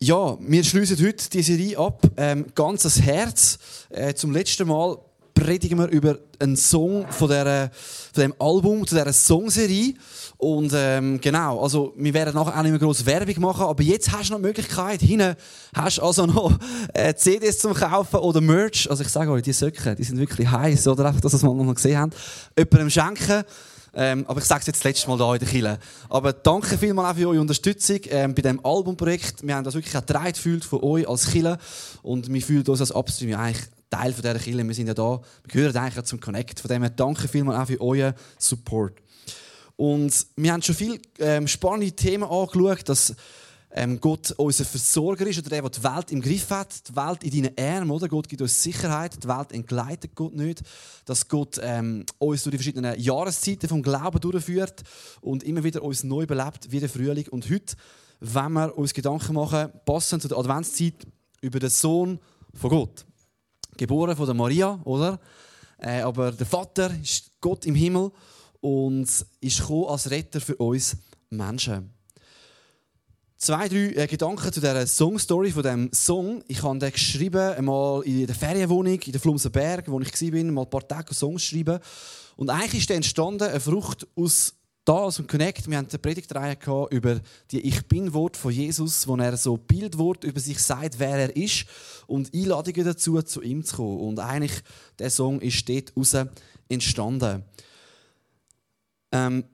Ja, wir schließen heute die Serie ab. Ähm, ganzes Herz. Äh, zum letzten Mal predigen wir über einen Song von, der, von dem Album, zu dieser Songserie. Und ähm, genau, also wir werden nachher auch nicht mehr grosse Werbung machen, aber jetzt hast du noch die Möglichkeit, hinten hast du also noch äh, CDs zum Kaufen oder Merch. Also ich sage euch, die Socken, die sind wirklich heiß, oder einfach, dass ihr es mal noch gesehen habt. Jemandem schenken. Ähm, aber ich sage es jetzt das letzte Mal hier in der Kille. Aber danke vielmals auch für eure Unterstützung ähm, bei diesem Albumprojekt. Wir haben das wirklich auch getragen gefühlt von euch als Kille und wir fühlen uns als Upstream eigentlich Teil von dieser Kille. Wir sind ja da, wir gehören eigentlich zum Connect. Von dem her danke vielmals auch für euren Support. Und wir haben schon viele ähm, spannende Themen angeschaut, dass ähm, Gott unser Versorger ist oder der, der die Welt im Griff hat, die Welt in deinen Armen, oder? Gott gibt uns Sicherheit, die Welt entgleitet Gott nicht, dass Gott ähm, uns durch die verschiedenen Jahreszeiten vom Glauben durchführt und immer wieder uns neu belebt, wie der Frühling. Und heute, wenn wir uns Gedanken machen, passend zu der Adventszeit, über den Sohn von Gott. Geboren von der Maria, oder? Äh, aber der Vater ist Gott im Himmel und ist als Retter für uns Menschen. Zwei, drei äh, Gedanken zu dieser Songstory von dem Song. Ich habe den geschrieben, einmal in der Ferienwohnung in der Flumsenberg, wo ich war, mal ein paar Tage Songs schreiben. Und eigentlich ist der entstanden, eine Frucht aus da aus dem Connect. Wir hatten eine Predigtreihe über die Ich Bin-Wort von Jesus, wo er so Bildwort über sich sagt, wer er ist und Einladungen dazu, zu ihm zu kommen. Und eigentlich, der Song ist dort raus entstanden. Ähm,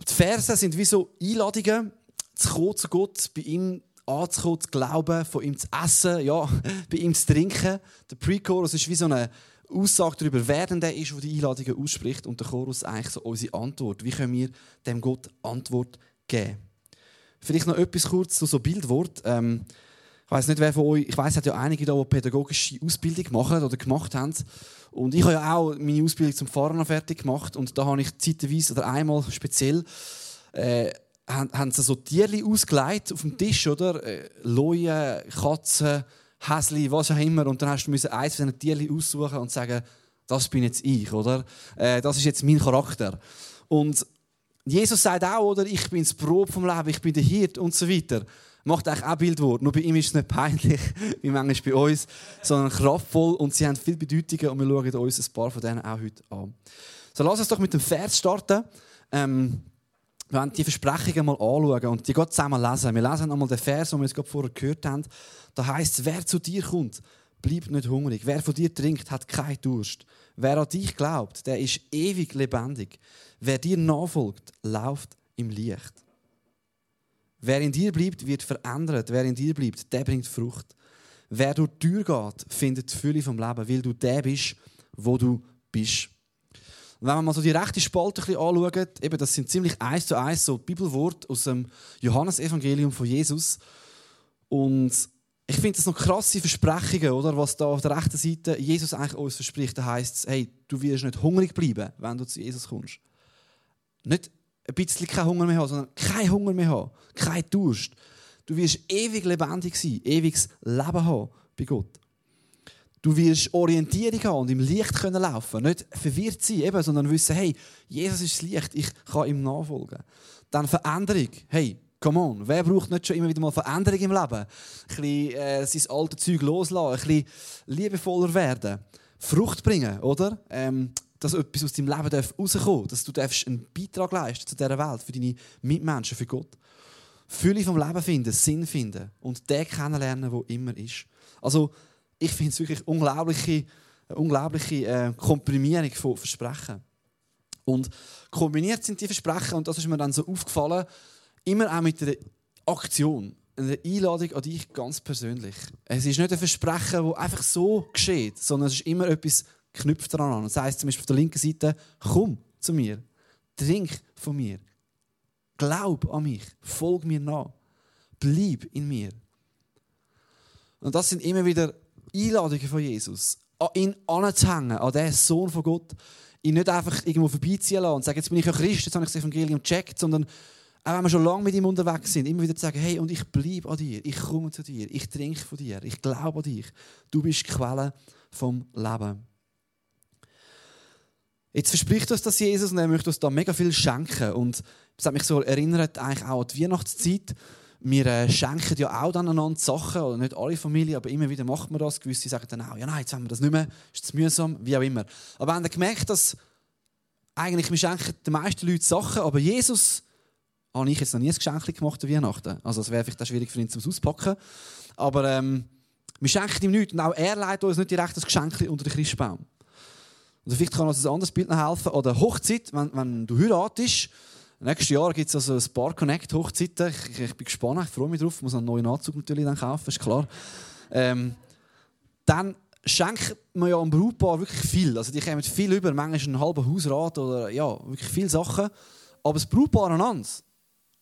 die Verse sind wie so Einladungen, zu kommen zu Gott, bei ihm anzukommen, zu glauben, von ihm zu essen, ja, bei ihm zu trinken. Der Pre-Chorus ist wie so eine Aussage darüber, wer denn der ist, der die Einladungen ausspricht. Und der Chorus ist eigentlich so unsere Antwort. Wie können wir dem Gott Antwort geben? Vielleicht noch etwas kurz zu so Bildwort. Ähm, ich weiß nicht, wer von euch, ich weiß, es hat ja einige da, die pädagogische Ausbildung machen oder gemacht haben. Und ich habe ja auch meine Ausbildung zum Pfarrer fertig gemacht und da habe ich zeitweise oder einmal speziell äh, haben, haben sie so Tierli ausgelegt auf dem Tisch, oder? Äh, Leuen, Katzen, Häsli, was auch immer. Und dann hast du eins von diesen Tierli aussuchen und sagen, das bin jetzt ich, oder? Äh, das ist jetzt mein Charakter. Und Jesus sagt auch, oder? Ich bin das Brot vom Leben, ich bin der Hirt und so weiter macht eigentlich auch Bildwort. Nur bei ihm ist es nicht peinlich, wie manchmal bei uns, sondern kraftvoll und sie haben viele Bedeutungen und wir schauen uns ein paar von denen auch heute an. So, lass uns doch mit dem Vers starten. Ähm, wir wollen die Versprechungen mal anschauen und die Gott zusammen lesen. Wir lesen einmal den Vers, den wir jetzt vorher gehört haben. Da heißt es, wer zu dir kommt, bleibt nicht hungrig. Wer von dir trinkt, hat keinen Durst. Wer an dich glaubt, der ist ewig lebendig. Wer dir nachfolgt, läuft im Licht. Wer in dir bleibt, wird verändert. Wer in dir bleibt, der bringt Frucht. Wer durch die Tür geht, findet die Fülle vom Leben, weil du der bist, wo du bist. Wenn wir mal so die rechte Spalte ein bisschen anschauen, eben, das sind ziemlich eins zu eins so Bibelworte aus dem Johannesevangelium von Jesus. Und ich finde das noch krasse Versprechungen, oder? Was da auf der rechten Seite Jesus eigentlich uns verspricht. Da heißt es, hey, du wirst nicht hungrig bleiben, wenn du zu Jesus kommst. Nicht ein bisschen keinen Hunger mehr haben, sondern keinen Hunger mehr haben, kein Durst. Du wirst ewig lebendig sein, ewiges Leben haben bei Gott. Du wirst Orientierung haben und im Licht können laufen, nicht verwirrt sein, eben, sondern wissen, hey, Jesus ist das Licht, ich kann ihm nachfolgen. Dann Veränderung, hey, come on, wer braucht nicht schon immer wieder mal Veränderung im Leben? Ein bisschen äh, sein altes Zeug loslassen, ein bisschen liebevoller werden, Frucht bringen, oder? Ähm, dass etwas aus deinem Leben darf, dass du einen Beitrag leisten zu dieser Welt, für deine Mitmenschen, für Gott. Fülle vom Leben finden, Sinn finden und den kennenlernen, wo immer ist. Also, ich finde es wirklich unglaubliche, unglaubliche äh, Komprimierung von Versprechen. Und kombiniert sind die Versprechen, und das ist mir dann so aufgefallen, immer auch mit einer Aktion, einer Einladung an dich ganz persönlich. Es ist nicht ein Versprechen, das einfach so geschieht, sondern es ist immer etwas knüpft daran an. Das heißt zum Beispiel auf der linken Seite, komm zu mir, trink von mir, glaub an mich, folg mir nach, bleib in mir. Und das sind immer wieder Einladungen von Jesus, an ihn anzuhängen, an den Sohn von Gott, ihn nicht einfach irgendwo vorbeiziehen lassen und sagen, jetzt bin ich ein Christ, jetzt habe ich das Evangelium gecheckt, sondern auch wenn wir schon lange mit ihm unterwegs sind, immer wieder zu sagen, hey, und ich bleibe an dir, ich komme zu dir, ich trinke von dir, ich glaube an dich, du bist die Quelle vom Leben. Jetzt verspricht uns das Jesus und er möchte uns da mega viel schenken. Und das hat mich so erinnert, eigentlich auch an die Weihnachtszeit, wir äh, schenken ja auch dann einander Sachen, oder nicht alle Familien, aber immer wieder macht man das. Gewisse sagen dann auch, ja nein, jetzt haben wir das nicht mehr, ist zu mühsam, wie auch immer. Aber haben gemerkt, dass eigentlich wir schenken den meisten Leuten Sachen, aber Jesus habe ich jetzt noch nie ein Geschenk gemacht an Weihnachten. Also es wäre vielleicht auch schwierig für ihn zum Auspacken. Aber ähm, wir schenken ihm nichts und auch er leitet uns nicht direkt das Geschenk unter den Christbaum. Und vielleicht kann uns ein anderes Bild noch helfen. Oder Hochzeit, wenn, wenn du heiratest, Nächstes Jahr gibt es also ein paar Connect-Hochzeiten. Ich, ich, bin gespannt, ich freue mich drauf. Ich muss einen neuen Anzug natürlich dann kaufen, ist klar. Ähm, dann schenkt man ja am Brautpaar wirklich viel. Also die kommen viel über, manchmal ein halber Hausrat oder ja, wirklich viele Sachen. Aber das Brautpaar aneinander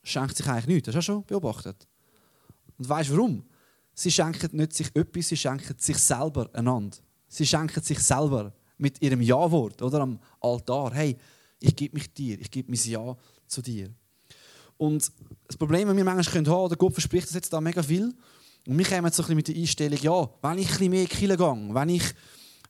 schenkt sich eigentlich nichts. Das hast du schon beobachtet. Und weißt du warum? Sie schenken nicht sich etwas, sie schenken sich selber einander. Sie schenken sich selber mit ihrem Ja-Wort oder am Altar. Hey, ich gebe mich dir, ich gebe mein Ja zu dir. Und das Problem, das wir manchmal haben können, Gott verspricht uns jetzt da mega viel. Und wir kommen jetzt so ein bisschen mit der Einstellung, ja, wenn ich ein bisschen mehr Kilo gehe, wenn ich,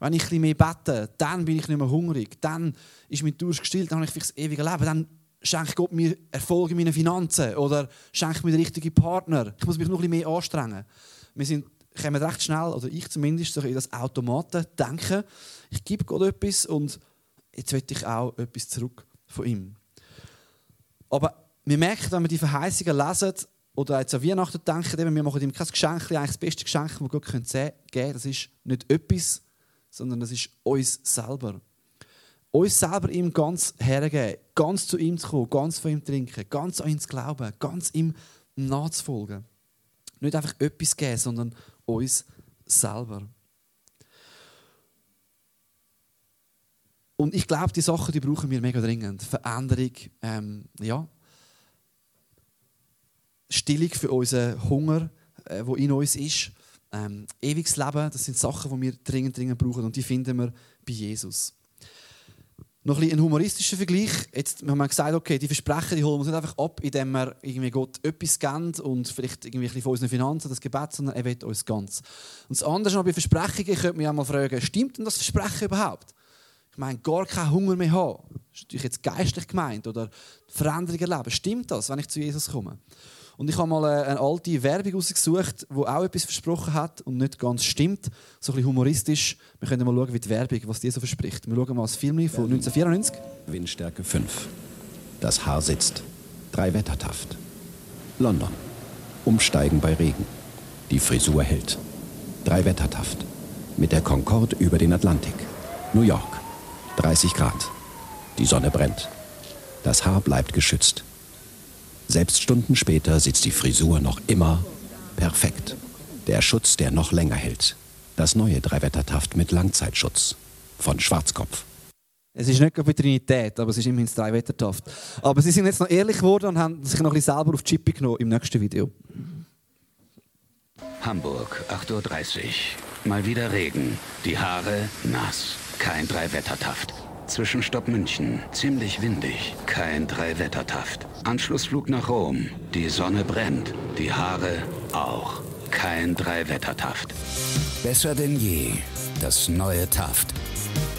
wenn ich ein bisschen mehr bete, dann bin ich nicht mehr hungrig, dann ist mein Durst gestillt, dann habe ich vielleicht das ewige Leben, dann schenkt Gott mir Erfolg in meinen Finanzen oder schenkt mir den richtigen Partner. Ich muss mich noch ein bisschen mehr anstrengen. Wir sind, kommen recht schnell, oder ich zumindest, so in das Automaten denken, ich gebe Gott etwas und jetzt will ich auch etwas zurück von ihm. Aber wir merken, wenn wir die Verheißungen lesen oder jetzt an Weihnachten denken, eben, wir machen ihm kein Geschenk, eigentlich das beste Geschenk, das wir Gott geben können. Das ist nicht etwas, sondern das ist uns selber. Uns selber ihm ganz hergeben, ganz zu ihm zu kommen, ganz von ihm trinken, ganz an ihn zu glauben, ganz ihm nachzufolgen. Nicht einfach etwas geben, sondern uns selber. Und ich glaube, die Sachen, die brauchen wir mega dringend. Veränderung, ähm, ja. Stillung für unseren Hunger, äh, wo in uns ist. Ähm, ewiges Leben, das sind Sachen, die wir dringend, dringend brauchen und die finden wir bei Jesus. Noch ein, ein humoristischer Vergleich. Jetzt haben wir gesagt, okay, die Versprechen die holen wir uns nicht einfach ab, indem wir irgendwie Gott etwas geben und vielleicht irgendwie ein bisschen von unseren Finanzen, das Gebet, sondern er will uns ganz. Und das andere ist noch bei Versprechungen, könnte man ja mal fragen, stimmt denn das Versprechen überhaupt? Ich meine, gar keinen Hunger mehr haben, das ist natürlich jetzt geistlich gemeint, oder Veränderung erleben, stimmt das, wenn ich zu Jesus komme? Und ich habe mal eine alte Werbung rausgesucht, die auch etwas versprochen hat und nicht ganz stimmt. So ein bisschen humoristisch. Wir können mal schauen, wie die Werbung, was die so verspricht. Wir schauen mal das Film von 1994. Windstärke 5. Das Haar sitzt. Drei Wettertaft. London. Umsteigen bei Regen. Die Frisur hält. Drei Wettertaft. Mit der Concorde über den Atlantik. New York. 30 Grad. Die Sonne brennt. Das Haar bleibt geschützt. Selbst Stunden später sitzt die Frisur noch immer perfekt. Der Schutz, der noch länger hält. Das neue Dreiwettertaft mit Langzeitschutz. Von Schwarzkopf. Es ist nicht bei Trinität, aber es ist immerhin das Dreiwettertaft. Aber sie sind jetzt noch ehrlich geworden und haben sich noch ein bisschen selber auf die Chippe genommen im nächsten Video. Hamburg, 8.30 Uhr. Mal wieder Regen. Die Haare nass. Kein Dreiwettertaft. Zwischenstopp München. Ziemlich windig. Kein Dreiwettertaft. Anschlussflug nach Rom. Die Sonne brennt. Die Haare auch. Kein Dreiwettertaft. Besser denn je. Das neue Taft.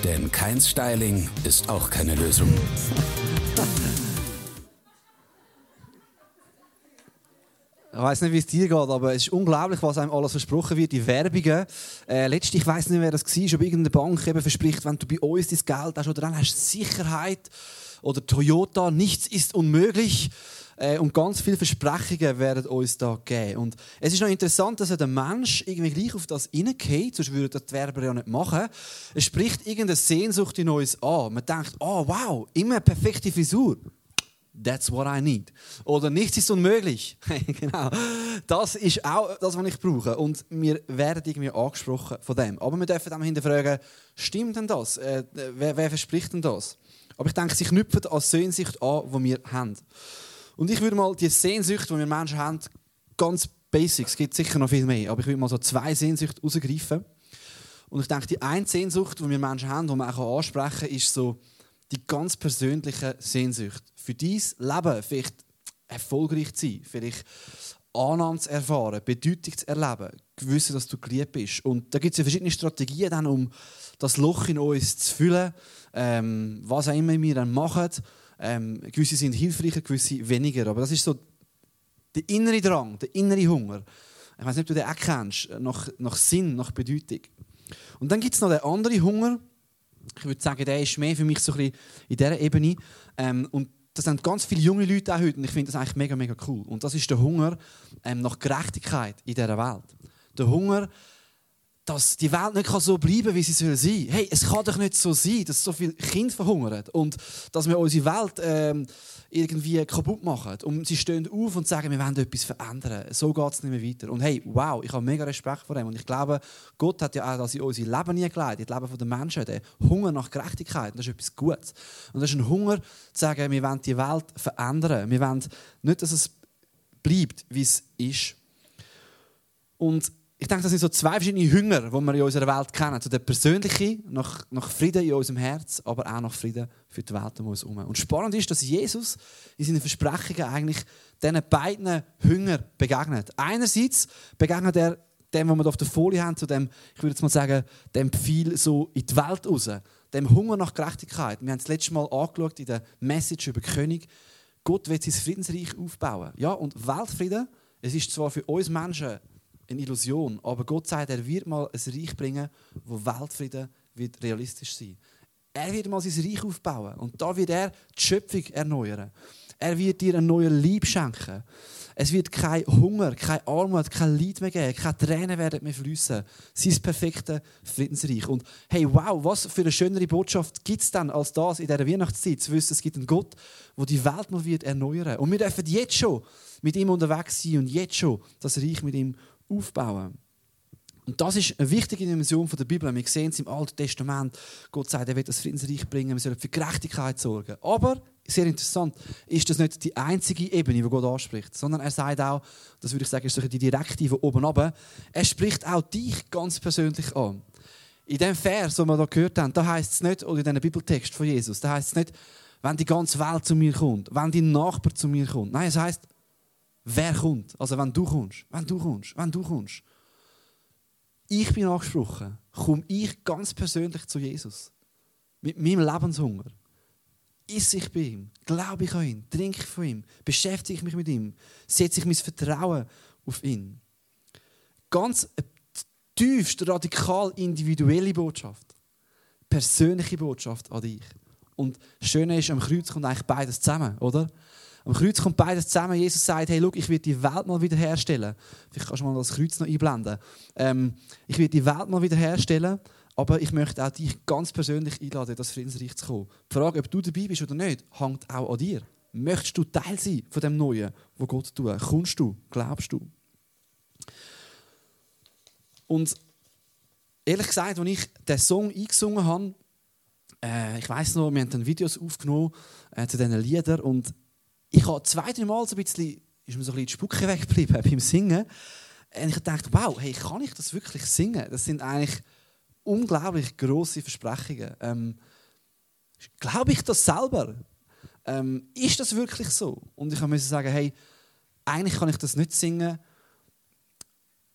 Denn kein Styling ist auch keine Lösung. Ich weiß nicht, wie es dir geht, aber es ist unglaublich, was einem alles versprochen wird. Die Werbungen. Äh, letztlich, ich weiß nicht, wer das war, ob irgendeine Bank eben verspricht, wenn du bei uns dein Geld hast oder dann hast du Sicherheit. Oder Toyota, nichts ist unmöglich. Äh, und ganz viele Versprechungen werden uns da geben. Und es ist noch interessant, dass der Mensch irgendwie gleich auf das hineingeht, sonst würde das die Werber ja nicht machen. Es spricht irgendeine Sehnsucht in uns an. Man denkt, oh wow, immer perfekte Frisur. That's what I need. Oder nichts ist unmöglich. genau. Das ist auch das, was ich brauche. Und wir werden irgendwie angesprochen von dem. Aber wir dürfen dann hinterfragen, stimmt denn das? Äh, wer, wer, verspricht denn das? Aber ich denke, sie knüpfen an Sehnsucht an, die wir haben. Und ich würde mal die Sehnsucht, die wir Menschen haben, ganz basic, es gibt sicher noch viel mehr, aber ich würde mal so zwei Sehnsüchte herausgreifen. Und ich denke, die eine Sehnsucht, die wir Menschen haben, die man auch ansprechen kann, ist so, die ganz persönliche Sehnsucht. Für dein Leben vielleicht erfolgreich zu sein, vielleicht Annahme zu erfahren, Bedeutung zu erleben, wissen, dass du geliebt bist. Und da gibt es ja verschiedene Strategien, dann, um das Loch in uns zu füllen, ähm, was auch immer wir dann machen. Ähm, gewisse sind hilfreicher, gewisse weniger. Aber das ist so Der innere Drang, der innere Hunger. Ich weiß nicht, ob du den auch kennst, nach, nach Sinn, nach Bedeutung. Und dann gibt es noch den anderen Hunger. Ich würde sagen, der ist mehr für mich so ein bisschen in dieser Ebene. Ähm, und das sind ganz viele junge Leute auch heute und ich finde das eigentlich mega, mega cool. Und das ist der Hunger ähm, nach Gerechtigkeit in dieser Welt. Der Hunger, dass die Welt nicht so bleiben kann, wie sie soll sein Hey, es kann doch nicht so sein, dass so viele Kinder verhungern und dass wir unsere Welt ähm, irgendwie kaputt machen. Und sie stehen auf und sagen, wir wollen etwas verändern. So geht es nicht mehr weiter. Und hey, wow, ich habe mega Respekt vor dem. Und ich glaube, Gott hat ja auch das in unser Leben geleitet, das Leben der Menschen, der Hunger nach Gerechtigkeit. Und das ist etwas Gutes. Und das ist ein Hunger, zu sagen, wir wollen die Welt verändern. Wir wollen nicht, dass es bleibt, wie es ist. Und ich denke, das sind so zwei verschiedene Hunger, die wir in unserer Welt kennen. So der persönliche, nach, nach Frieden in unserem Herz, aber auch nach Frieden für die Welt um uns herum. Und spannend ist, dass Jesus in seinen Versprechungen eigentlich diesen beiden Hunger begegnet. Einerseits begegnet er dem, was wir auf der Folie haben, zu dem, ich würde jetzt mal sagen, dem Pfeil so in die Welt raus. Dem Hunger nach Gerechtigkeit. Wir haben das letzte Mal angeschaut in der Message über König. Gott will sein Friedensreich aufbauen. Ja, und Weltfrieden, es ist zwar für uns Menschen eine Illusion. Aber Gott sagt, er wird mal ein Reich bringen, wo Weltfrieden wird realistisch sein. Er wird mal sein Reich aufbauen und da wird er die Schöpfung erneuern. Er wird dir einen neuen Lieb schenken. Es wird kein Hunger, keine Armut, kein Leid mehr geben, keine Tränen werden mehr fließen. Sein perfekte Friedensreich. Und hey, wow, was für eine schönere Botschaft gibt es dann als das in dieser Weihnachtszeit, zu wissen, es gibt einen Gott, der die Welt mal wird erneuern. Und wir dürfen jetzt schon mit ihm unterwegs sein und jetzt schon das Reich mit ihm aufbauen. Und das ist eine wichtige Dimension der Bibel. Wir sehen es im Alten Testament. Gott sagt, er wird das Friedensreich bringen, wir sollen für Gerechtigkeit sorgen. Aber, sehr interessant, ist das nicht die einzige Ebene, die Gott anspricht, sondern er sagt auch, das würde ich sagen, ist die direktive oben runter, er spricht auch dich ganz persönlich an. In dem Vers, den wir hier gehört haben, da heißt es nicht, oder in diesem Bibeltext von Jesus, da heißt es nicht, wenn die ganze Welt zu mir kommt, wenn dein Nachbar zu mir kommt. Nein, es heißt, wer kommt. Also wenn du kommst, wenn du kommst, wenn du kommst. Ich bin angesprochen, komme ich ganz persönlich zu Jesus. Mit meinem Lebenshunger. Isse ich bei ihm, glaube ich an ihn, trinke ich von ihm, beschäftige ich mich mit ihm, setze ich mein Vertrauen auf ihn. Ganz tiefst radikal individuelle Botschaft. Persönliche Botschaft an dich. Und das Schöne ist, am Kreuz kommt eigentlich beides zusammen, oder? Am Kreuz kommt beides zusammen. Jesus sagt, hey, look, ich werde die Welt mal wiederherstellen. Vielleicht kannst du mal das Kreuz noch einblenden. Ähm, ich werde die Welt mal wiederherstellen, aber ich möchte auch dich ganz persönlich einladen, in das Friedensreich zu kommen. Die Frage, ob du dabei bist oder nicht, hängt auch an dir. Möchtest du Teil sein von dem Neuen, wo Gott tut? Kommst du? Glaubst du? Und ehrlich gesagt, als ich den Song eingesungen habe, äh, ich weiß noch, wir haben dann Videos aufgenommen äh, zu diesen Liedern und ich habe zwei, drei Mal so ein bisschen, ist mir so ein bisschen die Spucke weggeblieben beim Singen. Und ich dachte, wow, hey, kann ich das wirklich singen? Das sind eigentlich unglaublich große Versprechungen. Ähm, Glaube ich das selber? Ähm, ist das wirklich so? Und ich musste sagen, hey, eigentlich kann ich das nicht singen,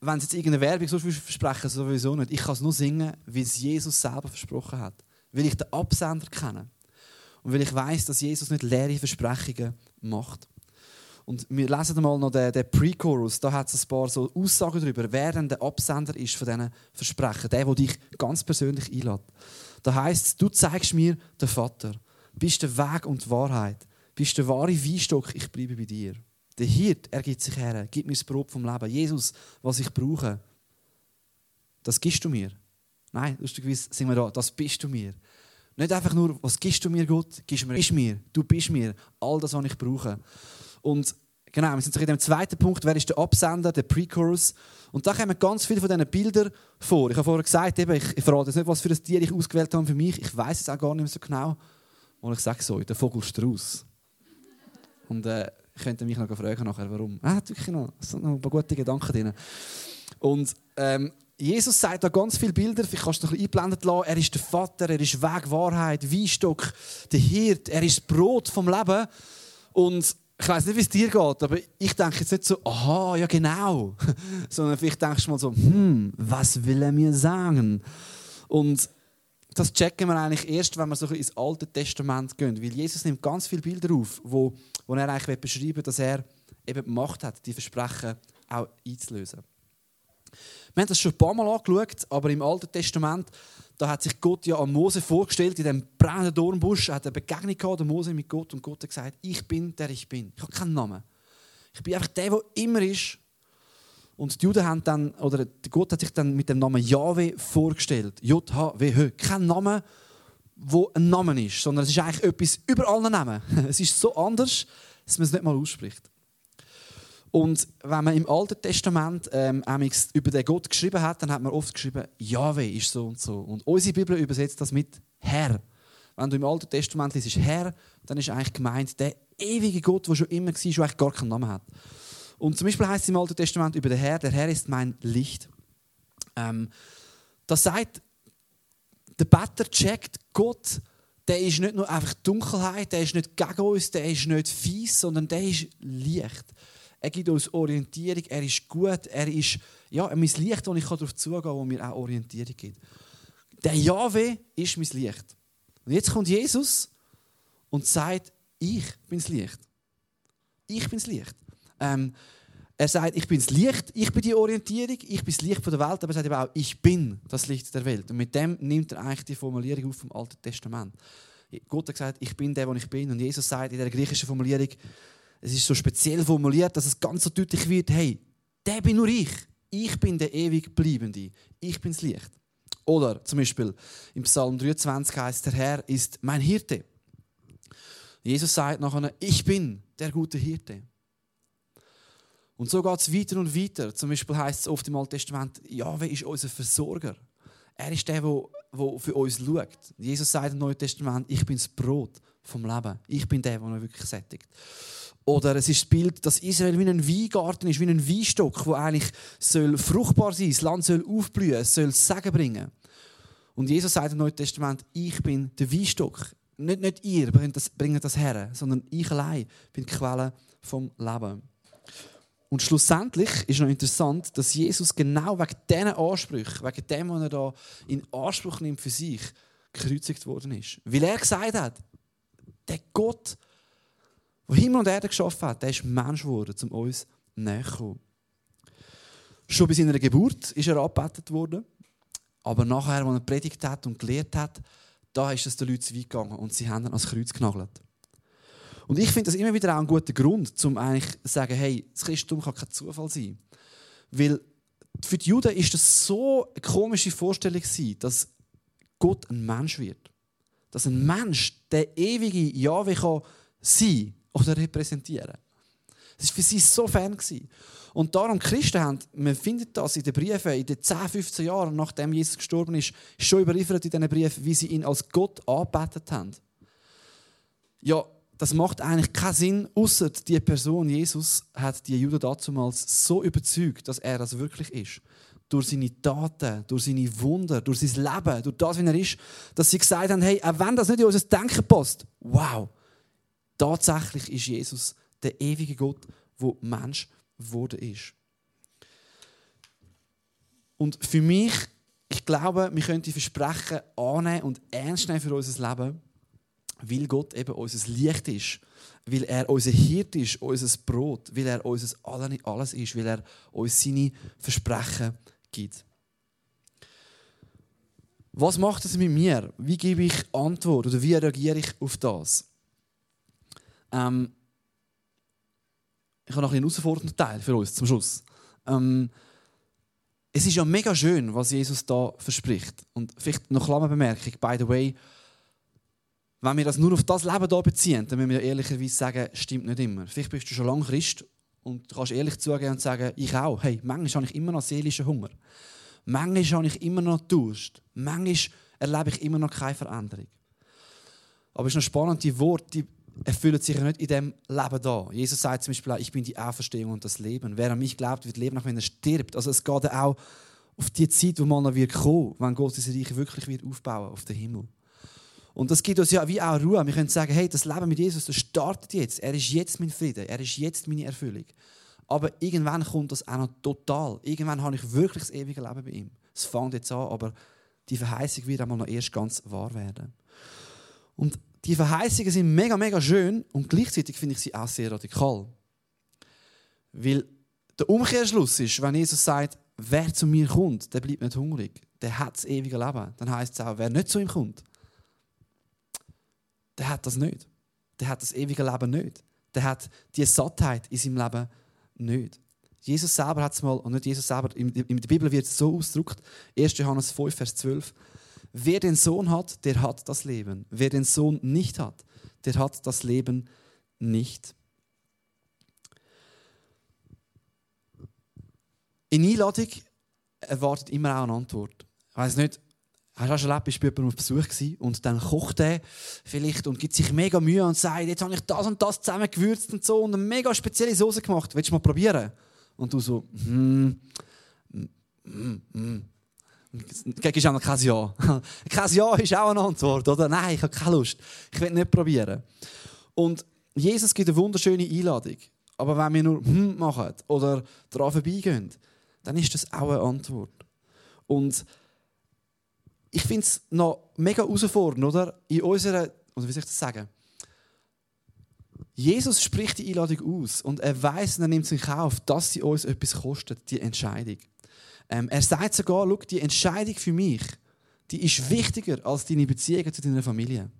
wenn es jetzt irgendeine Werbung so versprechen, sowieso nicht. Ich kann es nur singen, wie es Jesus selber versprochen hat. Weil ich den Absender kenne. Und weil ich weiß, dass Jesus nicht leere Versprechungen macht. Und wir lesen mal noch den, den Pre-Chorus. Da hat es ein paar so Aussagen darüber, wer denn der Absender ist von diesen Versprechen. Der, der dich ganz persönlich einlädt. Da heißt es, du zeigst mir den Vater. Bist der Weg und die Wahrheit. Bist der wahre Weinstock, ich bleibe bei dir. Der Hirt, er gibt sich her, gib mir das Brot vom Leben. Jesus, was ich brauche, das gibst du mir. Nein, lustigerweise sind wir da, das bist du mir. Nicht einfach nur, was gibst du mir, Gott? Gibst mir, bist mir, du bist mir, all das, was ich brauche. Und genau, wir sind in dem zweiten Punkt, wer ist der Absender, der Pre-Chorus. Und da kommen ganz viele von diesen Bildern vor. Ich habe vorher gesagt, eben, ich, verrate jetzt nicht, was für ein Tier ich ausgewählt habe für mich. Ich weiß es auch gar nicht mehr so genau. Und ich sage so, der Vogelstrauß. Und äh, ich könnte mich noch fragen nachher, warum. Ah, wirklich noch, sind noch ein paar gute Gedanken drin. Und ähm, Jesus sagt da ganz viele Bilder, vielleicht kannst du ein bisschen einblendet lassen. Er ist der Vater, er ist Weg, Wahrheit, Weinstock, der Hirt, er ist das Brot vom Leben. Und ich weiß nicht, wie es dir geht, aber ich denke jetzt nicht so, aha, ja genau. Sondern vielleicht denkst du mal so, hm, was will er mir sagen? Und das checken wir eigentlich erst, wenn wir so ins Alte Testament gehen. Weil Jesus nimmt ganz viele Bilder auf, wo, wo er eigentlich beschreiben will, dass er eben die Macht hat, die Versprechen auch einzulösen. Wir haben das schon ein paar Mal angeschaut, aber im Alten Testament, da hat sich Gott ja an Mose vorgestellt, in dem brennenden Dornbusch, hat eine Begegnung gehabt, Mose mit Gott, und Gott hat gesagt, ich bin, der ich bin. Ich habe keinen Namen. Ich bin einfach der, der immer ist. Und die Juden haben dann, oder Gott hat sich dann mit dem Namen Yahweh vorgestellt. J-H-W-H. Kein Name, wo ein Name ist, sondern es ist eigentlich etwas über allen Namen. Es ist so anders, dass man es nicht mal ausspricht. Und wenn man im Alten Testament ähm, über den Gott geschrieben hat, dann hat man oft geschrieben, Yahweh ist so und so. Und unsere Bibel übersetzt das mit Herr. Wenn du im Alten Testament liest, Herr, dann ist eigentlich gemeint der ewige Gott, der schon immer war, der eigentlich gar keinen Namen hat. Und zum Beispiel heißt es im Alten Testament über den Herr, der Herr ist mein Licht. Ähm, das sagt, der Better checkt, Gott, der ist nicht nur einfach Dunkelheit, der ist nicht gegen uns, der ist nicht fies, sondern der ist Licht. Er gibt uns Orientierung, er ist gut, er ist ja, mein Licht, wo ich darauf zugehen kann, wo mir auch Orientierung gibt. Der Jahwe ist mein Licht. Und jetzt kommt Jesus und sagt, ich bin das Licht. Ich bin das Licht. Ähm, er sagt, ich bin das Licht, ich bin die Orientierung, ich bin das Licht der Welt, aber er sagt eben auch, ich bin das Licht der Welt. Und mit dem nimmt er eigentlich die Formulierung auf vom Alten Testament. Gott hat gesagt, ich bin der, wo ich bin. Und Jesus sagt in der griechischen Formulierung, es ist so speziell formuliert, dass es ganz so deutlich wird, hey, der bin nur ich. Ich bin der ewig Bleibende. Ich bin das Licht. Oder zum Beispiel im Psalm 23 heißt der Herr ist mein Hirte. Jesus sagt nachher, ich bin der gute Hirte. Und so geht es weiter und weiter. Zum Beispiel heißt es oft im Alten Testament, Jahwe ist unser Versorger. Er ist der, der für uns schaut. Jesus sagt im Neuen Testament, ich bin das Brot vom Leben. Ich bin der, der uns wirklich sättigt. Oder es ist das Bild, dass Israel wie ein Weingarten ist, wie ein Weinstock, wo eigentlich soll fruchtbar sein, das Land soll aufblühen, es soll Segen bringen. Und Jesus sagt im Neuen Testament, ich bin der Weinstock. Nicht, nicht ihr bringt das, bringt das her, sondern ich allein bin die Quelle vom Leben. Und schlussendlich ist noch interessant, dass Jesus genau wegen diesen Ansprüchen, wegen dem, was er da in Anspruch nimmt für sich, gekreuzigt worden ist. Weil er gesagt hat, der Gott, der Himmel und Erde geschaffen hat, der ist Mensch geworden, um uns näher zu kommen. Schon bei seiner Geburt ist er angebetet worden. Aber nachher, als er predigt hat und gelehrt hat, da ist es den Leuten zu weit gegangen und sie haben ihn ans Kreuz genagelt. Und ich finde das immer wieder auch ein guter Grund, um eigentlich zu sagen, hey, das Christentum kann kein Zufall sein. Weil für die Juden ist das so eine komische Vorstellung dass Gott ein Mensch wird. Dass ein Mensch der ewige Jahwe kann oder repräsentieren. Das war für sie so fern. Und darum Christen haben, man findet das in den Briefen, in den 10, 15 Jahren, nachdem Jesus gestorben ist, schon überliefert in diesen Briefen, wie sie ihn als Gott angebetet haben. Ja, das macht eigentlich keinen Sinn, außer die Person Jesus hat die Juden damals so überzeugt, dass er das wirklich ist. Durch seine Taten, durch seine Wunder, durch sein Leben, durch das, wie er ist, dass sie gesagt haben, hey, auch wenn das nicht in unser Denken passt, wow, tatsächlich ist Jesus der ewige Gott, der Mensch geworden ist. Und für mich, ich glaube, wir können die Versprechen annehmen und ernst nehmen für unser Leben, weil Gott eben unser Licht ist, weil er unser Hirt ist, unser Brot, weil er unser alles ist, weil er uns seine Versprechen gibt. Was macht es mit mir? Wie gebe ich Antwort oder wie reagiere ich auf das? Ähm, ich habe noch einen herausfordernden Teil für uns zum Schluss. Ähm, es ist ja mega schön, was Jesus da verspricht. Und vielleicht noch eine Bemerkung, by the way, wenn wir das nur auf das Leben hier beziehen, dann müssen wir ehrlicherweise sagen, stimmt nicht immer. Vielleicht bist du schon lange Christ und kannst ehrlich zugeben und sagen, ich auch. Hey, manchmal habe ich immer noch seelischen Hunger. Manchmal habe ich immer noch Durst. Manchmal erlebe ich immer noch keine Veränderung. Aber es ist noch spannend, die Worte, erfüllen sich ja nicht in dem Leben da. Jesus sagt zum Beispiel auch, ich bin die Auferstehung und das Leben. Wer an mich glaubt, wird leben, auch wenn er stirbt. Also es geht auch auf die Zeit, wo man noch wird kommen, wenn Gott das Reich wirklich wird aufbauen auf den Himmel. Und das gibt uns ja wie auch Ruhe. Wir können sagen, hey, das Leben mit Jesus, das startet jetzt. Er ist jetzt mein Frieden. Er ist jetzt meine Erfüllung. Aber irgendwann kommt das auch noch total. Irgendwann habe ich wirklich das ewige Leben bei ihm. Es fängt jetzt an, aber die Verheißung wird einmal noch erst ganz wahr werden. Und die Verheißungen sind mega, mega schön und gleichzeitig finde ich sie auch sehr radikal. Weil der Umkehrschluss ist, wenn Jesus sagt, wer zu mir kommt, der bleibt nicht hungrig, der hat das ewige Leben. Dann heißt es auch, wer nicht zu ihm kommt, der hat das nicht. Der hat das ewige Leben nicht. Der hat die Sattheit in seinem Leben nicht. Jesus selber hat es mal, und nicht Jesus selber, in der Bibel wird es so ausgedrückt, 1. Johannes 5, Vers 12, wer den Sohn hat, der hat das Leben. Wer den Sohn nicht hat, der hat das Leben nicht. In Einladung erwartet immer auch eine Antwort. Ich weiß nicht, hast du schon erlebt, bist du bei auf Besuch gewesen und dann kocht er vielleicht und gibt sich mega Mühe und sagt, jetzt habe ich das und das zusammen gewürzt und so und eine mega spezielle Soße gemacht. Willst du mal probieren? Und du so, hm, hm, hm. hm. Gibst auch noch kein Ja. kein Ja ist auch eine Antwort, oder? Nein, ich habe keine Lust. Ich will nicht probieren. Und Jesus gibt eine wunderschöne Einladung. Aber wenn wir nur hm machen oder daran vorbeigehen, dann ist das auch eine Antwort. Und ich finde es noch mega herausfordernd, oder? In unserer, oder wie soll ich das sagen? Jesus spricht die Einladung aus und er weiß und er nimmt es in Kauf, dass sie uns etwas kostet, die Entscheidung. Ähm, er sagt sogar, schau, die Entscheidung für mich, die ist wichtiger als deine Beziehung zu deiner Familie.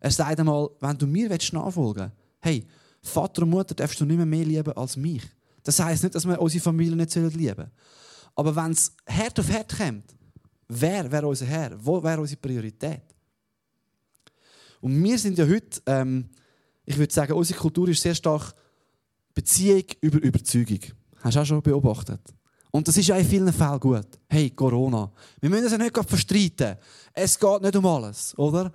Er sagt einmal, wenn du mir nachfolgen willst, hey, Vater und Mutter darfst du nicht mehr, mehr lieben als mich. Das heißt nicht, dass wir unsere Familie nicht lieben sollen. Aber wenn es Herd auf Herd kommt, wer wäre unser Herr? Wo wäre unsere Priorität? Und wir sind ja heute, ähm, ich würde sagen, unsere Kultur ist sehr stark Beziehung über Überzeugung. Hast du auch schon beobachtet? Und das ist ja in vielen Fällen gut. Hey, Corona. Wir müssen es ja nicht verstreiten. Es geht nicht um alles, oder?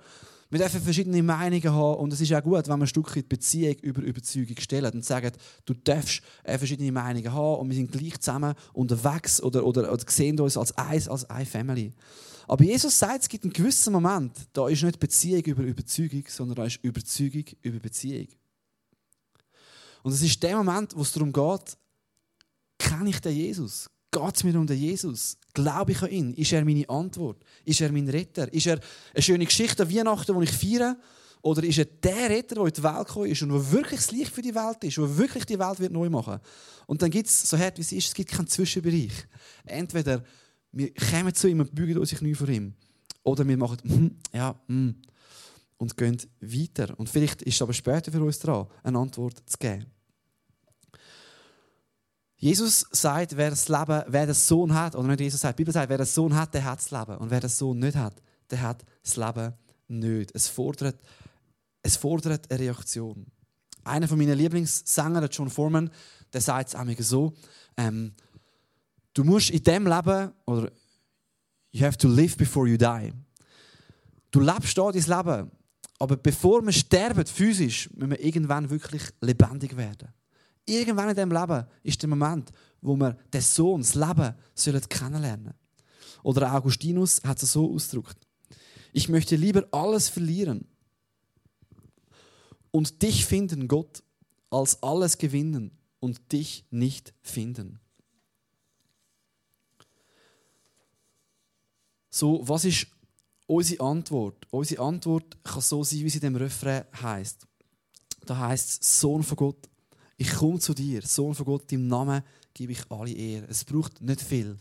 Wir dürfen verschiedene Meinungen haben und es ist auch gut, wenn wir ein Stück weit Beziehung über Überzeugung stellen und sagen, du darfst äh, verschiedene Meinungen haben und wir sind gleich zusammen unterwegs oder, oder, oder sehen uns als eins, als eine Family. Aber Jesus sagt, es gibt einen gewissen Moment, da ist nicht Beziehung über Überzeugung, sondern da ist Überzeugung über Beziehung. Und es ist der Moment, wo es darum geht, kenne ich den Jesus? Geht es mir um den Jesus? Glaube ich an ihn? Ist er meine Antwort? Ist er mein Retter? Ist er eine schöne Geschichte an Weihnachten, die ich feiere? Oder ist er der Retter, der in die Welt gekommen ist und der wirklich das Licht für die Welt ist, der wirklich die Welt wird neu machen Und dann gibt es, so hart wie es ist, es gibt keinen Zwischenbereich. Entweder wir kommen zu ihm und bügen uns neu vor ihm. Oder wir machen, mm, ja, mm, und gehen weiter. Und vielleicht ist es aber später für uns dran, eine Antwort zu geben. Jesus sagt, wer das Leben, wer den Sohn hat, oder nicht Jesus sagt, die Bibel sagt, wer den Sohn hat, der hat das Leben. Und wer den Sohn nicht hat, der hat das Leben nicht. Es fordert, es fordert eine Reaktion. Einer von meinen Lieblingssänger, John Foreman, der sagt es so, ähm, du musst in dem Leben, oder you have to live before you die. Du lebst da dein Leben, aber bevor wir sterben, physisch, müssen wir irgendwann wirklich lebendig werden. Irgendwann in diesem Leben ist der Moment, wo wir den Sohn, das Leben, sollen kennenlernen Oder Augustinus hat es so ausgedrückt. Ich möchte lieber alles verlieren und dich finden, Gott, als alles gewinnen und dich nicht finden. So, was ist unsere Antwort? Unsere Antwort kann so sein, wie sie in dem Refrain heißt. Da heißt es Sohn von Gott, ich komme zu dir, Sohn von Gott, im Namen gebe ich alle Ehre. Es braucht nicht viel.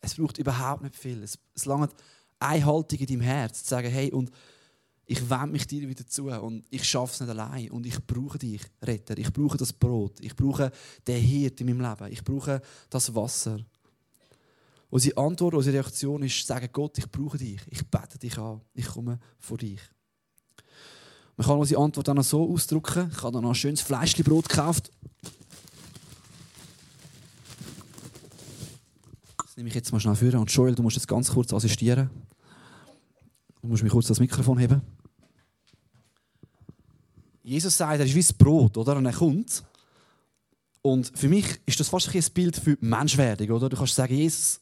Es braucht überhaupt nicht viel. Es, es langt eine Haltung in deinem Herz, zu sagen, hey, und ich wende mich dir wieder zu und ich schaffe es nicht allein und ich brauche dich, Retter. Ich brauche das Brot. Ich brauche den Hirt in meinem Leben. Ich brauche das Wasser. Unsere Antwort, unsere Reaktion ist, sagen, Gott, ich brauche dich. Ich bete dich an. Ich komme vor dich. Man kann unsere Antwort dann so ausdrücken. Ich habe dann noch ein schönes Fleischbrot gekauft. Das nehme ich jetzt mal schnell vor. Und Joel, du musst jetzt ganz kurz assistieren. Du musst mich kurz das Mikrofon heben. Jesus sagt, er ist wie das Brot, oder? Und er kommt. Und für mich ist das fast ein Bild für Menschwerdung, oder? Du kannst sagen, Jesus,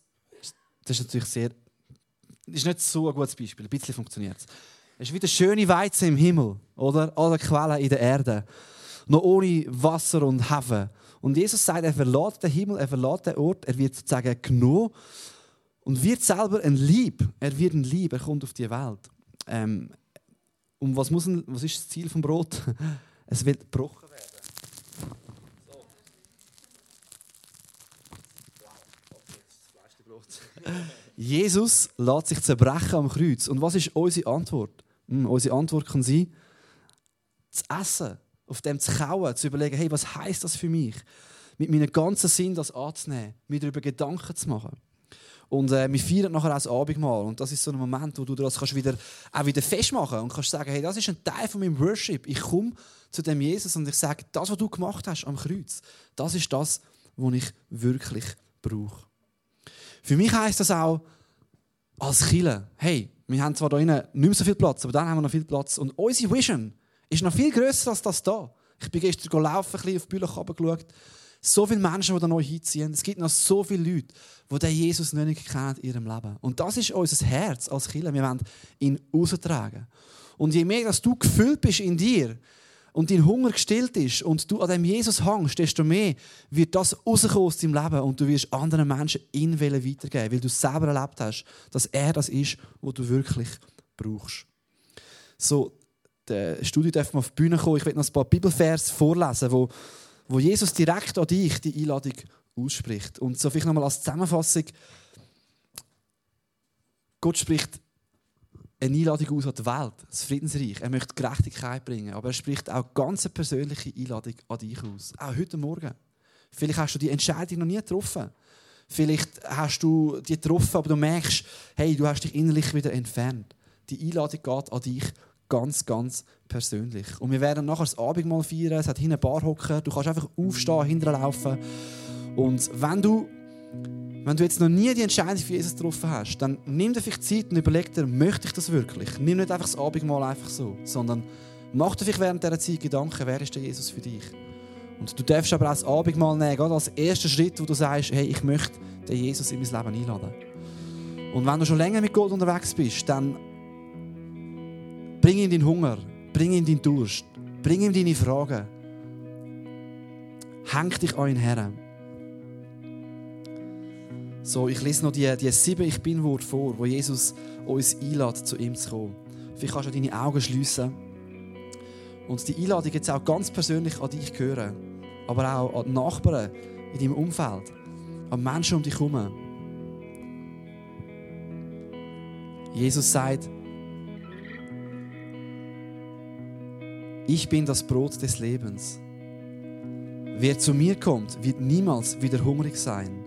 das ist natürlich sehr, das ist nicht so ein gutes Beispiel. Ein bisschen funktioniert es. Es ist wie der schöne Weizen im Himmel, oder? Oder Quellen in der Erde. Noch ohne Wasser und Hafen. Und Jesus sagt, er verlässt den Himmel, er verlässt den Ort, er wird sozusagen genommen und wird selber ein Lieb. Er wird ein Lieb, er kommt auf die Welt. Ähm, und was, muss ein, was ist das Ziel vom Brot? Es wird gebrochen werden. Jesus lässt sich zerbrechen am Kreuz. Und was ist unsere Antwort? Hm, unsere Antwort kann sein, zu essen, auf dem zu kauen, zu überlegen, hey, was heißt das für mich? Mit meinem ganzen Sinn das anzunehmen, mir darüber Gedanken zu machen. Und äh, wir feiern nachher auch das Abendmahl. Und das ist so ein Moment, wo du das kannst wieder, auch wieder festmachen und kannst sagen, hey, das ist ein Teil von meinem Worship. Ich komme zu dem Jesus und ich sage, das, was du gemacht hast am Kreuz, das ist das, was ich wirklich brauche. Für mich heisst das auch, als Kille, hey, wir haben zwar drinnen nicht mehr so viel Platz, aber dann haben wir noch viel Platz. Und unsere Vision ist noch viel grösser als das da. Ich bin gestern laufen, ein bisschen auf die Bühne geschaut. So viele Menschen, die da neu hinziehen. Es gibt noch so viele Leute, die den Jesus noch nicht kennen in ihrem Leben. Und das ist unser Herz als Killer. Wir wollen ihn austragen. Und je mehr dass du gefüllt bist in dir und dein Hunger gestillt ist und du an dem Jesus hängst, desto mehr wird das rauskommen aus deinem Leben und du wirst anderen Menschen ihn weitergeben, weil du selber erlebt hast, dass er das ist, was du wirklich brauchst. So, der Studio darf mal auf die Bühne kommen. Ich werde noch ein paar Bibelvers vorlesen, wo wo Jesus direkt an dich die Einladung ausspricht. Und so vielleicht nochmal als Zusammenfassung. Gott spricht eine Einladung aus an die Welt, das Friedensreich. Er möchte Gerechtigkeit bringen, aber er spricht auch ganz persönliche Einladung an dich aus. Auch heute Morgen. Vielleicht hast du die Entscheidung noch nie getroffen. Vielleicht hast du die getroffen, aber du merkst, hey, du hast dich innerlich wieder entfernt. Die Einladung geht an dich ganz, ganz persönlich. Und wir werden nachher das Abendmahl feiern. Es hat hinten Bar hocken. Du kannst einfach aufstehen, hinterlaufen. Und wenn du, wenn du jetzt noch nie die Entscheidung für Jesus getroffen hast, dann nimm dir vielleicht Zeit und überleg dir, möchte ich das wirklich? Nimm nicht einfach das Abendmahl einfach so, sondern mach dir während dieser Zeit Gedanken, wer ist der Jesus für dich? Und du darfst aber auch das Abendmahl nehmen, gerade als ersten Schritt, wo du sagst, hey, ich möchte den Jesus in mein Leben einladen. Und wenn du schon länger mit Gott unterwegs bist, dann Bring ihm den Hunger, bring ihm den Durst, bring ihm deine Fragen. Häng dich an ihn her. So, ich lese noch die, die sieben Ich Bin-Wort vor, wo Jesus uns einlädt, zu ihm zu kommen. Vielleicht kannst du deine Augen schließen und die Einladung jetzt auch ganz persönlich an dich hören, aber auch an die Nachbarn in deinem Umfeld, an Menschen um dich herum. Jesus sagt, Ich bin das Brot des Lebens. Wer zu mir kommt, wird niemals wieder hungrig sein.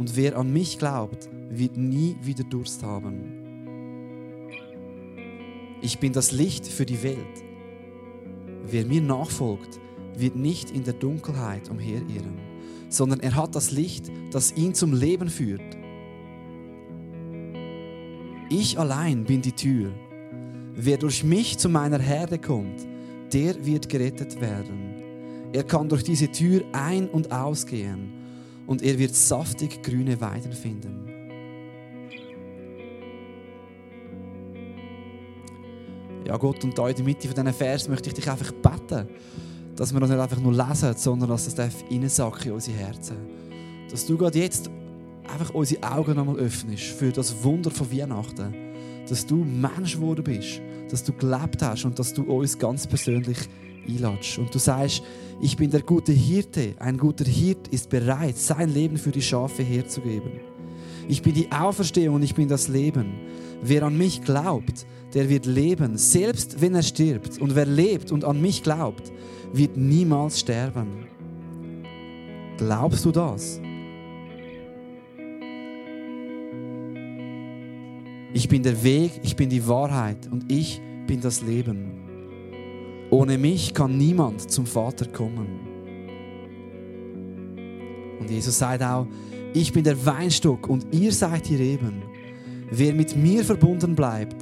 Und wer an mich glaubt, wird nie wieder Durst haben. Ich bin das Licht für die Welt. Wer mir nachfolgt, wird nicht in der Dunkelheit umherirren, sondern er hat das Licht, das ihn zum Leben führt. Ich allein bin die Tür. Wer durch mich zu meiner Herde kommt, der wird gerettet werden. Er kann durch diese Tür ein- und ausgehen und er wird saftig grüne Weiden finden. Ja, Gott, und da in der Mitte von diesen Vers möchte ich dich einfach beten, dass wir das nicht einfach nur lesen, sondern dass das reinsacken in unsere Herzen. Dass du gerade jetzt einfach unsere Augen nochmal öffnest für das Wunder von Weihnachten. Dass du Mensch geworden bist dass du gelebt hast und dass du uns ganz persönlich einladest. Und du sagst, ich bin der gute Hirte. Ein guter Hirt ist bereit, sein Leben für die Schafe herzugeben. Ich bin die Auferstehung und ich bin das Leben. Wer an mich glaubt, der wird leben, selbst wenn er stirbt. Und wer lebt und an mich glaubt, wird niemals sterben. Glaubst du das? Ich bin der Weg, ich bin die Wahrheit und ich bin das Leben. Ohne mich kann niemand zum Vater kommen. Und Jesus sagt auch, ich bin der Weinstock und ihr seid die Reben. Wer mit mir verbunden bleibt,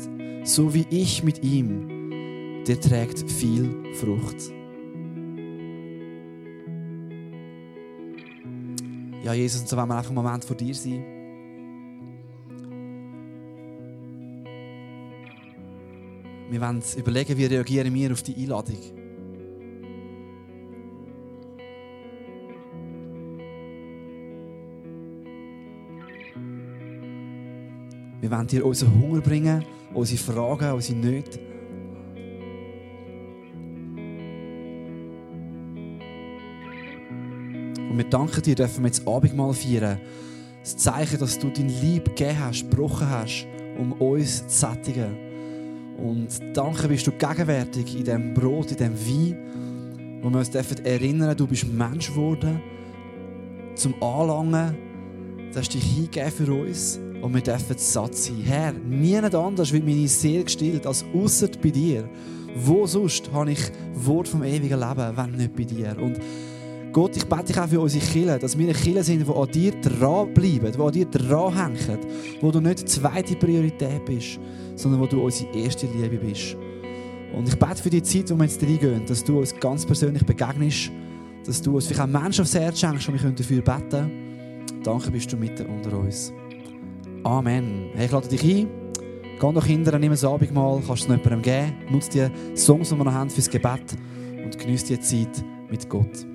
so wie ich mit ihm, der trägt viel Frucht. Ja, Jesus, und so wollen wir einfach einen Moment vor dir sein. Wir wollen überlegen, wie reagieren wir auf die Einladung. Wir wollen dir unseren Hunger bringen, unsere Fragen, unsere Nöte. Und wir danken dir, dürfen wir jetzt Abendmahl feiern. Das Zeichen, dass du dein Lieb gegeben hast, gebrochen hast, um uns zu sättigen. Und danke bist du gegenwärtig in diesem Brot, in diesem Wein, wo wir uns erinnern du bist Mensch geworden, zum Anlangen. Du hast dich hingegeben für uns und wir dürfen satt sein. Herr, niemand anders wird meine Seele gestillt als außer bei dir. Wo sonst habe ich Wort vom ewigen Leben, wenn nicht bei dir? Und Gott, ich bete dich auch für unsere Kinder, dass wir eine sind, die an dir dranbleiben, die an dir dranhängen, wo du nicht die zweite Priorität bist, sondern wo du unsere erste Liebe bist. Und ich bete für die Zeit, wo wir jetzt reingehen, dass du uns ganz persönlich begegnest, dass du uns vielleicht auch Menschen aufs Herz schenkst, und wir dafür beten können. Danke, bist du mitten unter uns. Amen. Hey, ich lade dich ein. Geh doch Kinder, nimm ein Abendmahl, kannst es jemandem geben. Nutze die Songs, die wir noch haben, fürs Gebet und genieße die Zeit mit Gott.